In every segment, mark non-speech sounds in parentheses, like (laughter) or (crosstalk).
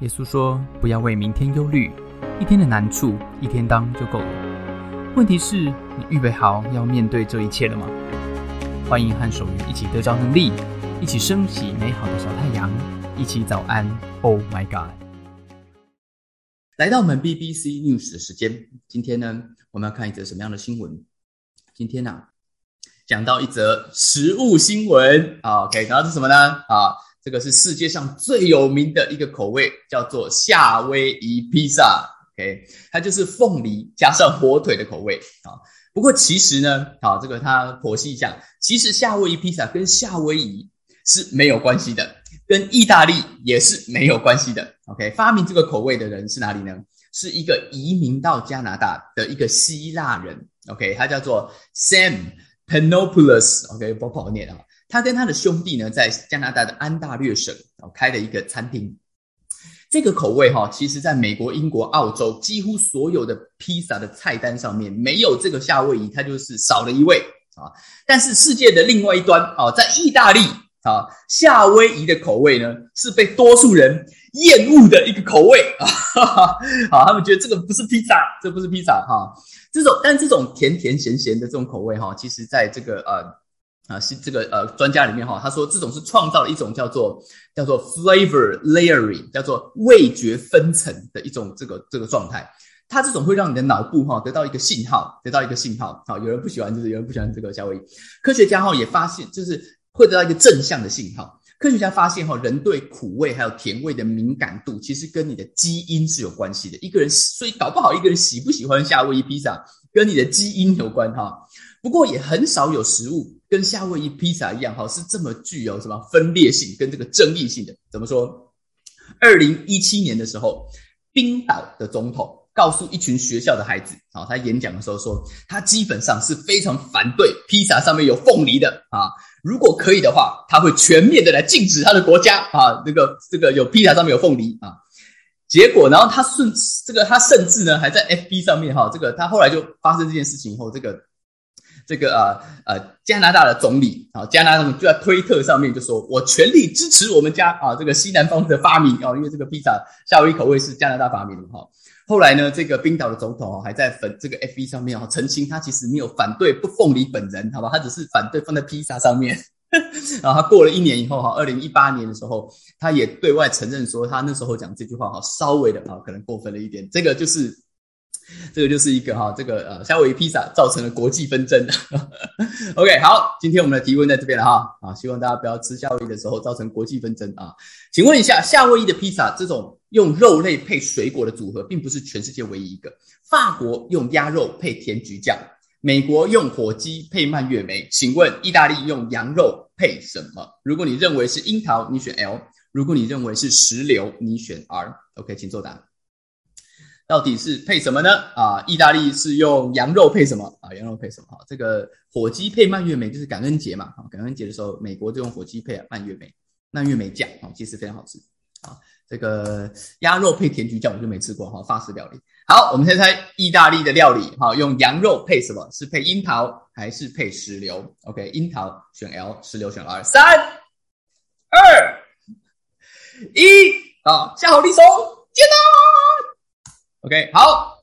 耶稣说：“不要为明天忧虑，一天的难处一天当就够了。问题是，你预备好要面对这一切了吗？”欢迎和守愚一起得着能力，一起升起美好的小太阳，一起早安。Oh my God！来到我们 BBC News 的时间，今天呢，我们要看一则什么样的新闻？今天呢，讲到一则食物新闻。OK，然后是什么呢？啊？这个是世界上最有名的一个口味，叫做夏威夷披萨。OK，它就是凤梨加上火腿的口味啊。不过其实呢，好，这个它剖析一下，其实夏威夷披萨跟夏威夷是没有关系的，跟意大利也是没有关系的。OK，发明这个口味的人是哪里呢？是一个移民到加拿大的一个希腊人。OK，他叫做 Sam Panopoulos。OK，不好念啊。他跟他的兄弟呢，在加拿大的安大略省哦开了一个餐厅。这个口味哈，其实在美国、英国、澳洲几乎所有的披萨的菜单上面没有这个夏威夷，它就是少了一位啊。但是世界的另外一端啊，在意大利啊，夏威夷的口味呢是被多数人厌恶的一个口味啊。好，(laughs) 他们觉得这个不是披萨，这不是披萨哈。这种但这种甜甜咸咸的这种口味哈，其实在这个呃。啊，是这个呃，专家里面哈，他说这种是创造了一种叫做叫做 flavor layering，叫做味觉分层的一种这个这个状态。它这种会让你的脑部哈得到一个信号，得到一个信号。好，有人不喜欢，就是有人不喜欢这个夏威夷。科学家哈也发现，就是会得到一个正向的信号。科学家发现哈，人对苦味还有甜味的敏感度，其实跟你的基因是有关系的。一个人所以搞不好一个人喜不喜欢夏威夷披萨，跟你的基因有关哈。不过也很少有食物。跟夏威夷披萨一样，哈，是这么具有什么分裂性跟这个争议性的？怎么说？二零一七年的时候，冰岛的总统告诉一群学校的孩子，啊，他演讲的时候说，他基本上是非常反对披萨上面有凤梨的啊。如果可以的话，他会全面的来禁止他的国家啊，这个这个有披萨上面有凤梨啊。结果，然后他顺这个，他甚至呢还在 FB 上面哈，这个他后来就发生这件事情以后，这个。这个呃呃，加拿大的总理啊，加拿大就在推特上面就说：“我全力支持我们家啊这个西南方的发明啊，因为这个披萨夏威夷口味是加拿大发明的哈。”后来呢，这个冰岛的总统还在粉这个 F B 上面哦澄清，他其实没有反对不凤梨本人，好吧，他只是反对放在披萨上面。(laughs) 然后他过了一年以后哈，二零一八年的时候，他也对外承认说，他那时候讲这句话哈，稍微的啊可能过分了一点。这个就是。(laughs) 这个就是一个哈，这个呃，夏威夷披萨造成了国际纷争。OK，好，今天我们的提问在这边了哈，啊，希望大家不要吃夏威夷的时候造成国际纷争啊。请问一下，夏威夷的披萨这种用肉类配水果的组合，并不是全世界唯一一个。法国用鸭肉配甜菊酱，美国用火鸡配蔓越莓。请问意大利用羊肉配什么？如果你认为是樱桃，你选 L；如果你认为是石榴，你选 R。OK，请作答。到底是配什么呢？啊，意大利是用羊肉配什么啊？羊肉配什么？哈，这个火鸡配蔓越莓就是感恩节嘛。啊，感恩节的时候，美国就用火鸡配蔓越莓，蔓越莓酱啊，其实非常好吃。啊，这个鸭肉配甜菊酱我就没吃过哈，法式料理。好，我们先猜意大利的料理哈，用羊肉配什么？是配樱桃还是配石榴？OK，樱桃选 L，石榴选 R。三、二、一，啊，下好离手，接到。OK，好，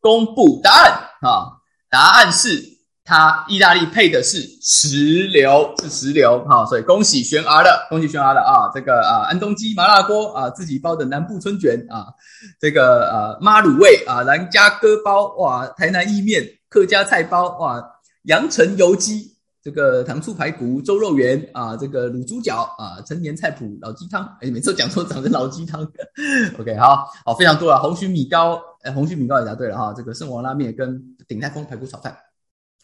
公布答案啊！答案是它意大利配的是石榴，是石榴哈，所以恭喜玄儿的，恭喜玄儿的啊！这个啊，安东鸡麻辣锅啊，自己包的南部春卷啊，这个呃妈卤味啊，兰家割包哇，台南意面，客家菜包哇，阳城油鸡。这个糖醋排骨、周肉圆啊，这个卤猪脚啊，陈年菜谱老鸡汤，哎，每次讲错长成老鸡汤。(laughs) OK，好好非常多了，红曲米糕，哎，红曲米糕也答对了哈，这个圣王拉面跟鼎泰丰排骨炒饭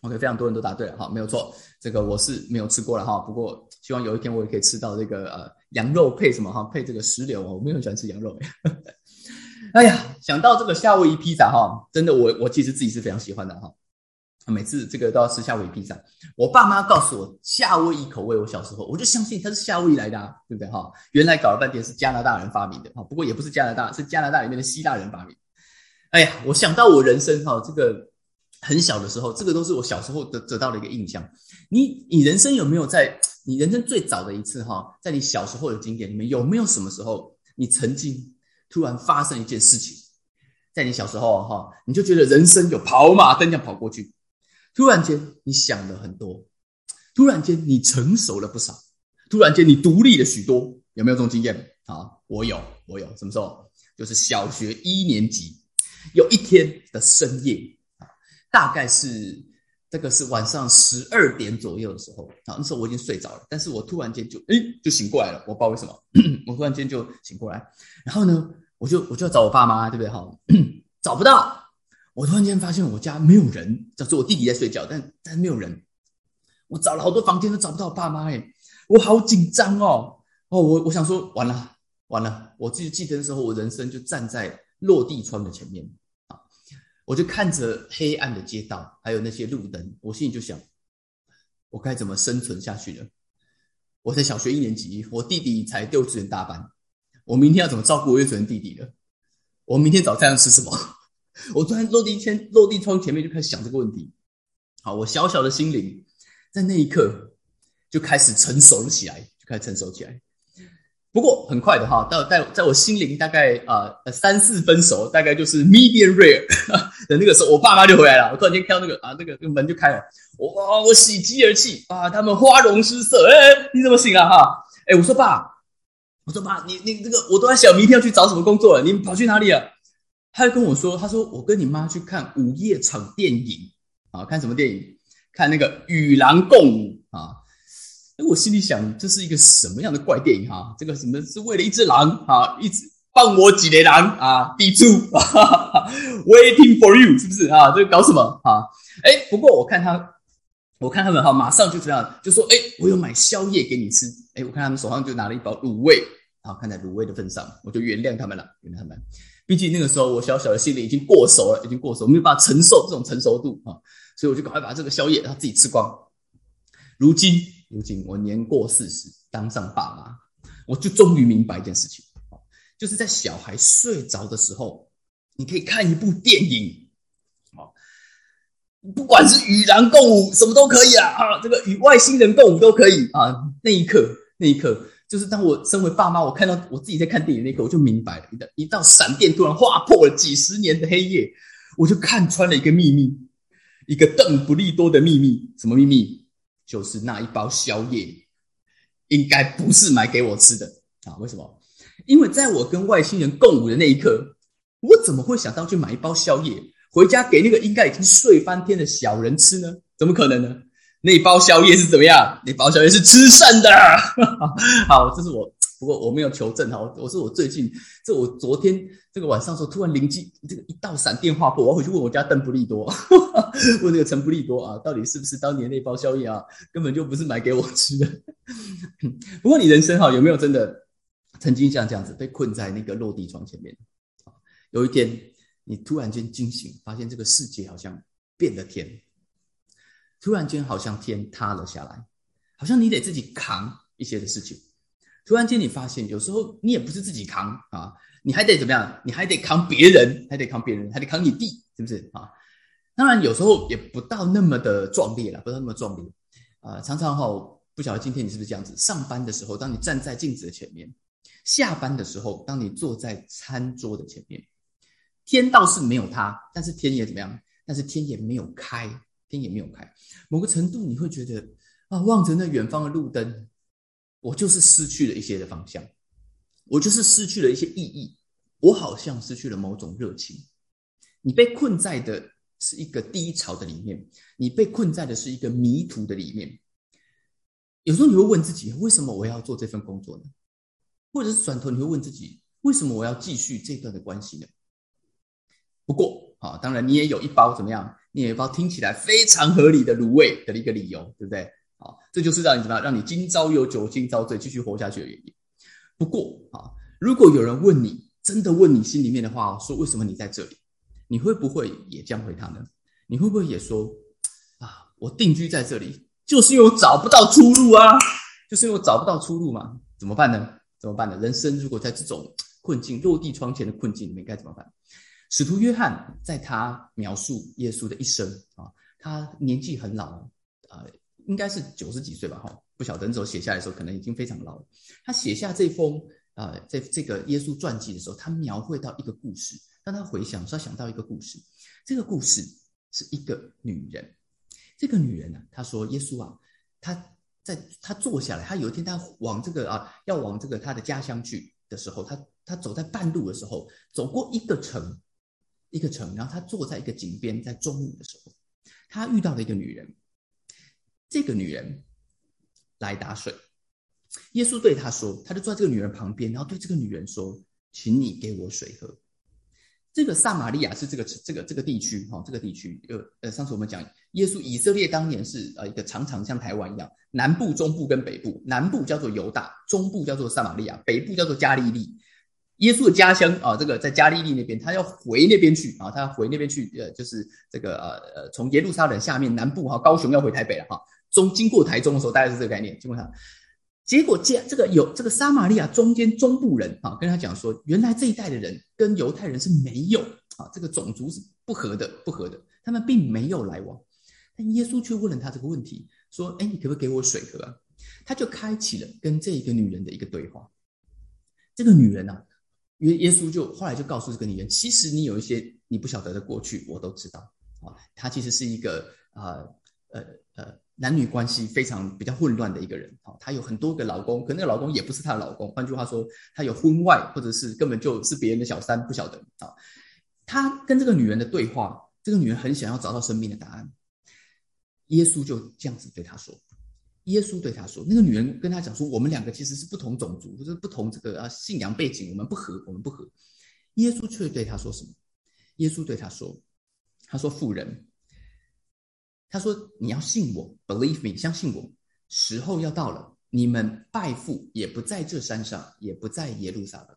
，OK，非常多人都答对了哈，没有错，这个我是没有吃过了哈，不过希望有一天我也可以吃到这个呃羊肉配什么哈，配这个石榴，我没有很喜欢吃羊肉。(laughs) 哎呀，想到这个夏威夷披萨哈，真的我我其实自己是非常喜欢的哈。每次这个都要吃夏威夷披萨。我爸妈告诉我夏威夷口味，我小时候我就相信它是夏威夷来的，啊对不对哈？原来搞了半天是加拿大人发明的哈，不过也不是加拿大，是加拿大里面的希腊人发明。哎呀，我想到我人生哈，这个很小的时候，这个都是我小时候得得到的一个印象。你你人生有没有在你人生最早的一次哈，在你小时候的经典里面有没有什么时候你曾经突然发生一件事情，在你小时候哈，你就觉得人生有跑马灯这样跑过去，突然间你想了很多，突然间你成熟了不少，突然间你独立了许多，有没有这种经验啊？我有，我有，什么时候？就是小学一年级，有一天的深夜啊，大概是。这个是晚上十二点左右的时候啊，那时候我已经睡着了，但是我突然间就诶就醒过来了，我不知道为什么，(coughs) 我突然间就醒过来，然后呢，我就我就要找我爸妈，对不对哈？(coughs) 找不到，我突然间发现我家没有人，就是我弟弟在睡觉，但但没有人，我找了好多房间都找不到我爸妈，哎，我好紧张哦，哦，我我想说完了完了，我自己记得的时候，我人生就站在落地窗的前面。我就看着黑暗的街道，还有那些路灯，我心里就想：我该怎么生存下去呢？我在小学一年级，我弟弟才幼稚园大班，我明天要怎么照顾我幼稚园弟弟呢？我明天早餐要吃什么？(laughs) 我突然落地前落地窗前面就开始想这个问题。好，我小小的心灵在那一刻就开始成熟了起来，就开始成熟起来。不过很快的哈，到在在我心灵大概啊三四分熟，大概就是 medium rare (laughs) 的那个时候，我爸妈就回来了。我突然间看到那个啊，那个那个门就开了，我我喜极而泣啊！他们花容失色，哎，你怎么醒啊？哈，哎，我说爸，我说爸，你你这个我都在想明天要去找什么工作了，你跑去哪里了？他就跟我说，他说我跟你妈去看午夜场电影啊，看什么电影？看那个《与狼共舞》啊。我心里想，这是一个什么样的怪电影哈？这个什么是为了一只狼啊，一直放我几雷狼啊，抵住，(laughs) waiting for you，是不是啊？这搞什么啊？哎，不过我看他，我看他们哈，马上就这样就说，哎，我有买宵夜给你吃。哎，我看他们手上就拿了一包卤味，啊，看在卤味的份上，我就原谅他们了，原谅他们。毕竟那个时候我小小的心里已经过熟了，已经过熟，没有办法承受这种成熟度啊，所以我就赶快把这个宵夜他自己吃光。如今。如今我年过四十，当上爸妈，我就终于明白一件事情，就是在小孩睡着的时候，你可以看一部电影，不管是与狼共舞，什么都可以啊，啊，这个与外星人共舞都可以啊。那一刻，那一刻，就是当我身为爸妈，我看到我自己在看电影那一刻，我就明白了，一道一道闪电突然划破了几十年的黑夜，我就看穿了一个秘密，一个邓布利多的秘密，什么秘密？就是那一包宵夜，应该不是买给我吃的啊？为什么？因为在我跟外星人共舞的那一刻，我怎么会想到去买一包宵夜回家给那个应该已经睡翻天的小人吃呢？怎么可能呢？那包宵夜是怎么样？那包宵夜是吃剩的。(laughs) 好，这是我。不过我没有求证哈，我是我最近，这我昨天这个晚上时候突然灵机，这个一道闪电划过，我要回去问我家邓布利多，(laughs) 问那个陈布利多啊，到底是不是当年那包宵夜啊，根本就不是买给我吃的。不过你人生哈有没有真的曾经像这样子被困在那个落地窗前面有一天你突然间惊醒，发现这个世界好像变了天，突然间好像天塌了下来，好像你得自己扛一些的事情。突然间，你发现有时候你也不是自己扛啊，你还得怎么样？你还得扛别人，还得扛别人，还得扛你弟，是不是啊？当然，有时候也不到那么的壮烈了，不到那么壮烈啊。常常哈，不晓得今天你是不是这样子？上班的时候，当你站在镜子的前面；下班的时候，当你坐在餐桌的前面，天倒是没有塌，但是天也怎么样？但是天也没有开，天也没有开。某个程度，你会觉得啊，望着那远方的路灯。我就是失去了一些的方向，我就是失去了一些意义，我好像失去了某种热情。你被困在的是一个低潮的里面，你被困在的是一个迷途的里面。有时候你会问自己，为什么我要做这份工作呢？或者是转头你会问自己，为什么我要继续这段的关系呢？不过啊，当然你也有一包怎么样？你有一包听起来非常合理的卤味的一个理由，对不对？啊，这就是让你怎么样，让你今朝有酒今朝醉，继续活下去的原因。不过啊，如果有人问你，真的问你心里面的话，说为什么你在这里，你会不会也这样回他呢？你会不会也说啊，我定居在这里，就是因为我找不到出路啊，就是因为我找不到出路嘛？怎么办呢？怎么办呢？人生如果在这种困境、落地窗前的困境里面，该怎么办？使徒约翰在他描述耶稣的一生啊，他年纪很老啊。应该是九十几岁吧，哈，不晓得那时候写下来的时候，可能已经非常老了。他写下这封啊，在这个耶稣传记的时候，他描绘到一个故事，当他回想，他想到一个故事。这个故事是一个女人，这个女人呢，她说：“耶稣啊，她在她坐下来，她有一天她往这个啊，要往这个她的家乡去的时候，她她走在半路的时候，走过一个城，一个城，然后他坐在一个井边，在中午的时候，他遇到了一个女人，这个女人来打水。”耶稣对他说：“他就坐在这个女人旁边，然后对这个女人说，请你给我水喝。这个撒玛利亚是这个这个这个地区哈，这个地区呃呃，上次我们讲耶稣以色列当年是呃一个长长像台湾一样，南部、中部跟北部，南部叫做犹大，中部叫做撒玛利亚，北部叫做加利利。耶稣的家乡啊，这个在加利利那边，他要回那边去啊，他要回那边去，呃，就是这个呃呃，从耶路撒冷下面南部哈，高雄要回台北了哈，中经过台中的时候，大概是这个概念，经过他。结果，这这个有这个撒玛利亚中间中部人啊，跟他讲说，原来这一代的人跟犹太人是没有啊，这个种族是不合的，不合的，他们并没有来往。但耶稣却问了他这个问题，说：“哎，你可不可以给我水喝？”？”他就开启了跟这一个女人的一个对话。这个女人呢，耶耶稣就后来就告诉这个女人，其实你有一些你不晓得的过去，我都知道啊。她其实是一个啊，呃呃。男女关系非常比较混乱的一个人，好，她有很多个老公，可那个老公也不是她的老公。换句话说，她有婚外，或者是根本就是别人的小三，不晓得啊。他跟这个女人的对话，这个女人很想要找到生命的答案。耶稣就这样子对她说：“耶稣对她说，那个女人跟他讲说，我们两个其实是不同种族，就是不同这个啊信仰背景，我们不合，我们不合。”耶稣却对他说什么？耶稣对他说：“他说，妇人。”他说：“你要信我，believe me，相信我。时候要到了，你们拜父也不在这山上，也不在耶路撒冷。”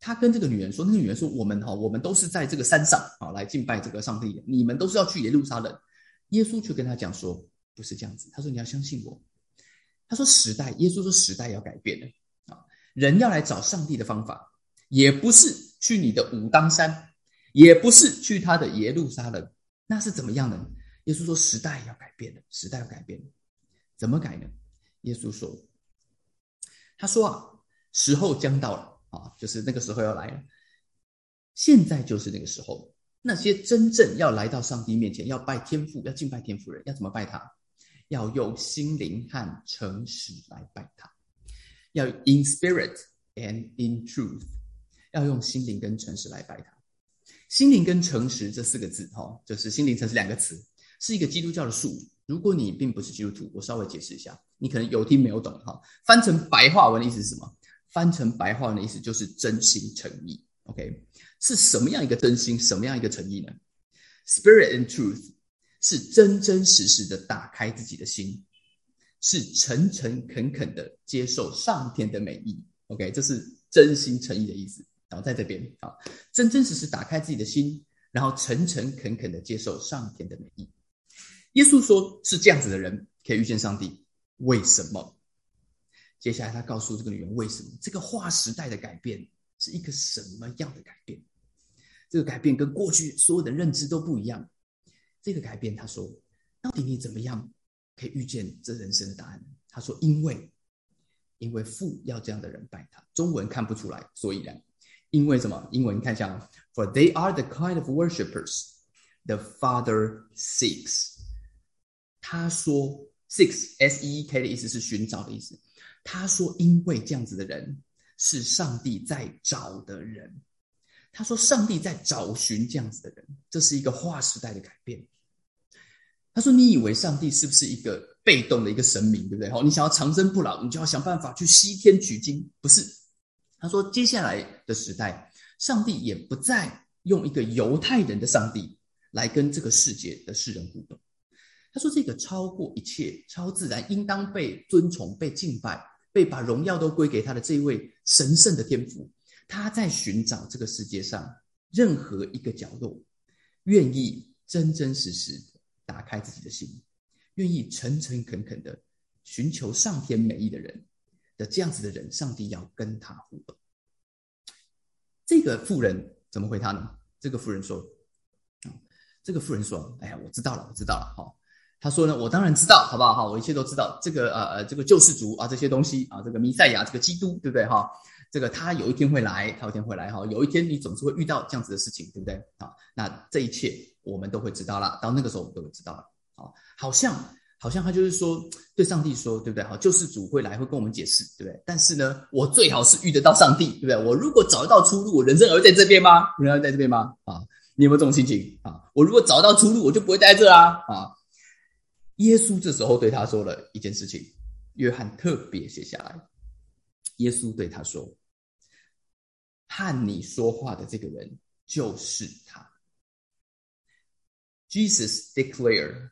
他跟这个女人说：“那个女人说，我们哈，我们都是在这个山上啊来敬拜这个上帝的。你们都是要去耶路撒冷。”耶稣却跟他讲说：“不是这样子。”他说：“你要相信我。”他说：“时代，耶稣说时代要改变了啊，人要来找上帝的方法，也不是去你的武当山，也不是去他的耶路撒冷，那是怎么样的？”耶稣说：“时代要改变了，时代要改变了，怎么改呢？”耶稣说：“他说啊，时候将到了啊，就是那个时候要来了。现在就是那个时候，那些真正要来到上帝面前，要拜天父，要敬拜天父人，要怎么拜他？要用心灵和诚实来拜他，要 in spirit and in truth，要用心灵跟诚实来拜他。心灵跟诚实这四个字，哈，就是心灵诚实两个词。”是一个基督教的术语。如果你并不是基督徒，我稍微解释一下，你可能有听没有懂哈。翻成白话文的意思是什么？翻成白话文的意思就是真心诚意。OK，是什么样一个真心？什么样一个诚意呢？Spirit and truth 是真真实实的打开自己的心，是诚诚恳恳的接受上天的美意。OK，这是真心诚意的意思。然后在这边啊，真真实实打开自己的心，然后诚诚恳恳的接受上天的美意。耶稣说：“是这样子的人可以遇见上帝，为什么？”接下来他告诉这个女人：“为什么？这个划时代的改变是一个什么样的改变？这个改变跟过去所有的认知都不一样。这个改变，他说，到底你怎么样可以遇见这人生的答案？他说：因为，因为父要这样的人拜他。中文看不出来，所以呢，因为什么？英文看一下，For they are the kind of worshippers the Father seeks。”他说：“six s e e k 的意思是寻找的意思。”他说：“因为这样子的人是上帝在找的人。”他说：“上帝在找寻这样子的人，这是一个划时代的改变。”他说：“你以为上帝是不是一个被动的一个神明，对不对？好，你想要长生不老，你就要想办法去西天取经，不是？”他说：“接下来的时代，上帝也不再用一个犹太人的上帝来跟这个世界的世人互动。”他说：“这个超过一切、超自然，应当被尊崇、被敬拜、被把荣耀都归给他的这一位神圣的天赋，他在寻找这个世界上任何一个角落，愿意真真实实打开自己的心，愿意诚诚恳恳的寻求上天美意的人的这样子的人，上帝要跟他互动。这个妇人怎么回他呢？这个妇人说：‘这个妇人说，哎呀，我知道了，我知道了，哈。’”他说呢，我当然知道，好不好？哈，我一切都知道。这个呃呃，这个救世主啊，这些东西啊，这个弥赛亚，这个基督，对不对？哈，这个他有一天会来，他有一天会来，哈，有一天你总是会遇到这样子的事情，对不对？啊，那这一切我们都会知道了，到那个时候我们都会知道了。啊，好像好像他就是说对上帝说，对不对？哈，救世主会来，会跟我们解释，对不对？但是呢，我最好是遇得到上帝，对不对？我如果找得到出路，我人生还会在这边吗？人生在这边吗？啊，你有没有这种心情啊？我如果找到出路，我就不会待这啊，啊。耶稣这时候对他说了一件事情，约翰特别写下来。耶稣对他说：“和你说话的这个人就是他。” Jesus declare，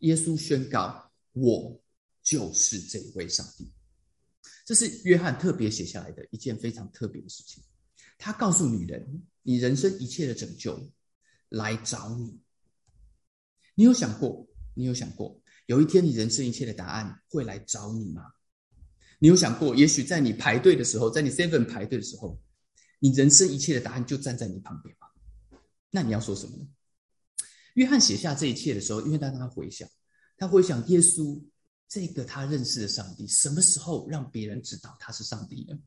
耶稣宣告：“我就是这位上帝。”这是约翰特别写下来的一件非常特别的事情。他告诉女人：“你人生一切的拯救来找你。”你有想过？你有想过，有一天你人生一切的答案会来找你吗？你有想过，也许在你排队的时候，在你 seven 排队的时候，你人生一切的答案就站在你旁边吗？那你要说什么呢？约翰写下这一切的时候，因为他让他回想，他回想耶稣这个他认识的上帝，什么时候让别人知道他是上帝呢？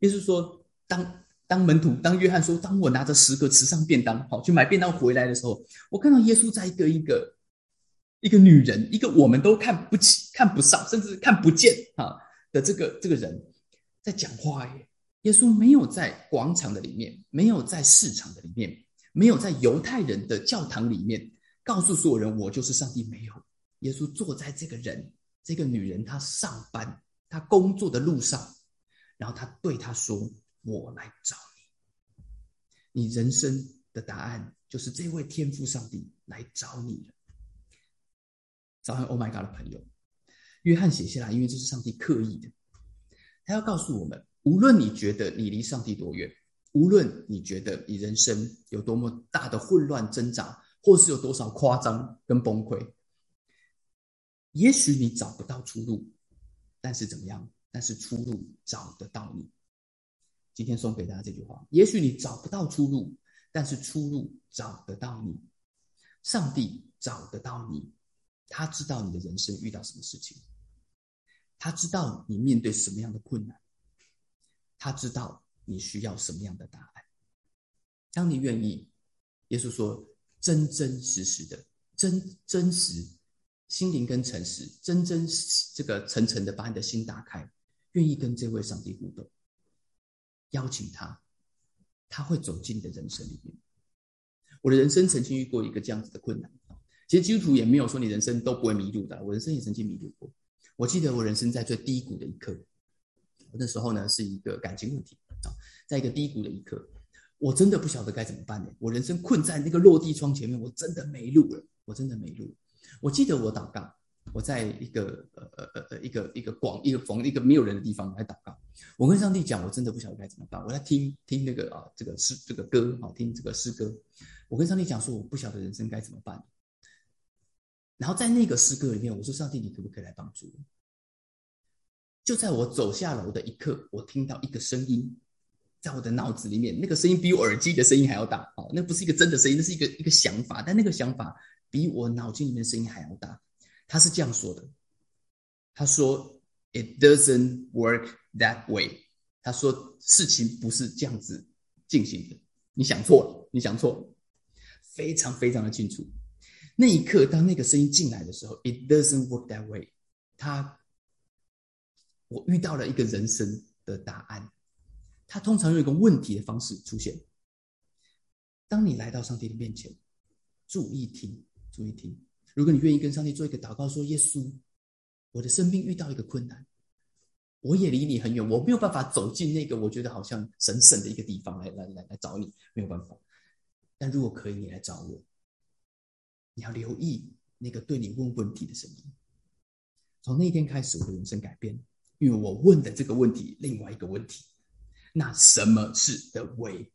耶稣说，当当门徒，当约翰说，当我拿着十个慈善便当，好去买便当回来的时候，我看到耶稣在一个一个。一个女人，一个我们都看不起、看不上，甚至看不见啊的这个这个人，在讲话耶。耶稣没有在广场的里面，没有在市场的里面，没有在犹太人的教堂里面告诉所有人我就是上帝。没有，耶稣坐在这个人、这个女人她上班、她工作的路上，然后他对她说：“我来找你，你人生的答案就是这位天父上帝来找你了。”早上，Oh my God 的朋友，约翰写下来，因为这是上帝刻意的。他要告诉我们，无论你觉得你离上帝多远，无论你觉得你人生有多么大的混乱挣扎，或是有多少夸张跟崩溃，也许你找不到出路，但是怎么样？但是出路找得到你。今天送给大家这句话：也许你找不到出路，但是出路找得到你。上帝找得到你。他知道你的人生遇到什么事情，他知道你面对什么样的困难，他知道你需要什么样的答案。当你愿意，耶稣说：“真真实实的，真真实，心灵跟诚实，真真实这个诚诚的把你的心打开，愿意跟这位上帝互动，邀请他，他会走进你的人生里面。我的人生曾经遇过一个这样子的困难。”其实基督徒也没有说你人生都不会迷路的，我人生也曾经迷路过。我记得我人生在最低谷的一刻，那时候呢是一个感情问题啊，在一个低谷的一刻，我真的不晓得该怎么办呢。我人生困在那个落地窗前面，我真的没路了，我真的没路。我记得我祷告，我在一个呃呃呃呃一个一个广一个逢一个没有人的地方来祷告，我跟上帝讲，我真的不晓得该怎么办。我在听听那个啊这个诗这个歌啊听这个诗歌，我跟上帝讲说，我不晓得人生该怎么办。然后在那个诗歌里面，我说：“上帝，你可不可以来帮助我？”就在我走下楼的一刻，我听到一个声音，在我的脑子里面，那个声音比我耳机的声音还要大。哦，那不是一个真的声音，那是一个一个想法，但那个想法比我脑筋里面的声音还要大。他是这样说的：“他说，It doesn't work that way。”他说，事情不是这样子进行的。你想错了，你想错了，非常非常的清楚。那一刻，当那个声音进来的时候，It doesn't work that way。他，我遇到了一个人生的答案。他通常用一个问题的方式出现。当你来到上帝的面前，注意听，注意听。如果你愿意跟上帝做一个祷告，说：“耶稣，我的生命遇到一个困难，我也离你很远，我没有办法走进那个我觉得好像神圣的一个地方来来来来找你，没有办法。但如果可以，你来找我。”你要留意那个对你问问题的声音。从那天开始，我的人生改变，因为我问的这个问题，另外一个问题，那什么是 the way？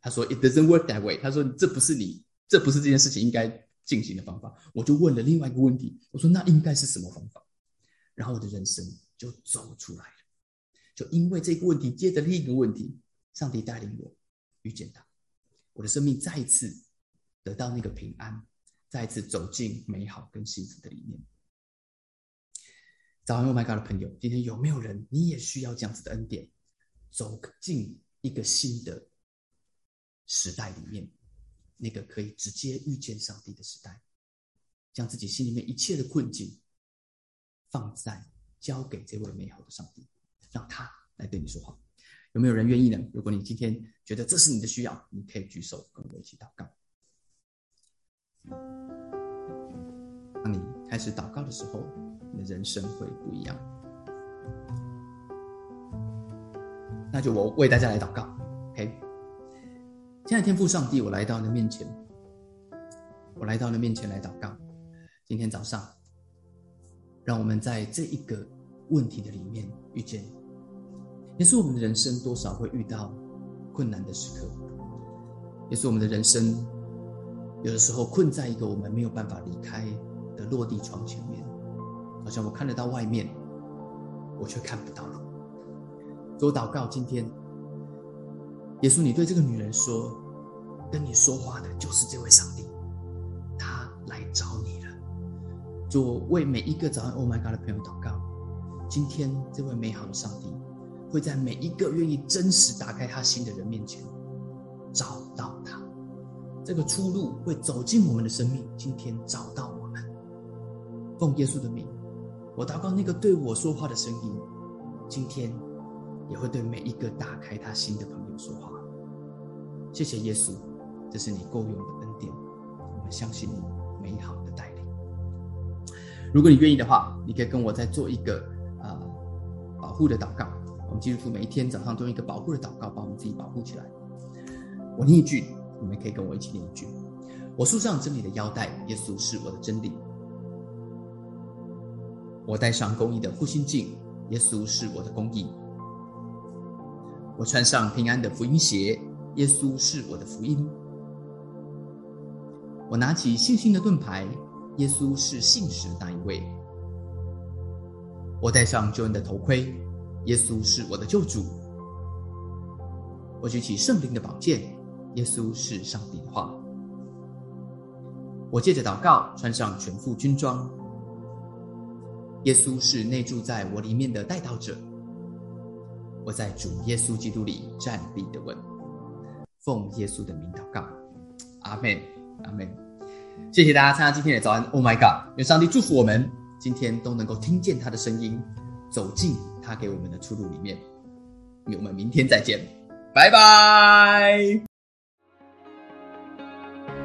他说 it doesn't work that way。他说这不是你，这不是这件事情应该进行的方法。我就问了另外一个问题，我说那应该是什么方法？然后我的人生就走出来了。就因为这个问题，接着另一个问题，上帝带领我遇见他，我的生命再一次得到那个平安。再次走进美好跟幸福的里面。早安，Oh my God 的朋友，今天有没有人你也需要这样子的恩典，走进一个新的时代里面，那个可以直接遇见上帝的时代，将自己心里面一切的困境放在交给这位美好的上帝，让他来对你说话。有没有人愿意呢？如果你今天觉得这是你的需要，你可以举手跟我一起祷告。当你开始祷告的时候，你的人生会不一样。那就我为大家来祷告，OK？亲爱的天父上帝，我来到你的面前，我来到你的面前来祷告。今天早上，让我们在这一个问题的里面遇见，也是我们的人生多少会遇到困难的时刻，也是我们的人生有的时候困在一个我们没有办法离开。的落地窗前面，好像我看得到外面，我却看不到路。做祷告，今天，耶稣，你对这个女人说，跟你说话的就是这位上帝，他来找你了。做为每一个早上 Oh my God 的朋友祷告，今天这位美好的上帝会在每一个愿意真实打开他心的人面前找到他，这个出路会走进我们的生命。今天找到我们。奉耶稣的名，我祷告那个对我说话的声音，今天也会对每一个打开他心的朋友说话。谢谢耶稣，这是你够用的恩典，我们相信你美好的带领。如果你愿意的话，你可以跟我再做一个啊保护的祷告。我们基督徒每一天早上都用一个保护的祷告，把我们自己保护起来。我念一句，你们可以跟我一起念一句：我束上真理的腰带，耶稣是我的真理。我戴上公义的护心镜，耶稣是我的公义；我穿上平安的福音鞋，耶稣是我的福音；我拿起信心的盾牌，耶稣是信实的那一位；我戴上救恩的头盔，耶稣是我的救主；我举起圣灵的宝剑，耶稣是上帝的话；我借着祷告穿上全副军装。耶稣是内住在我里面的带道者，我在主耶稣基督里站立的稳，奉耶稣的名祷告，阿门，阿门。谢谢大家参加今天的早安，Oh my God！愿上帝祝福我们，今天都能够听见他的声音，走进他给我们的出路里面。我们明天再见，拜拜。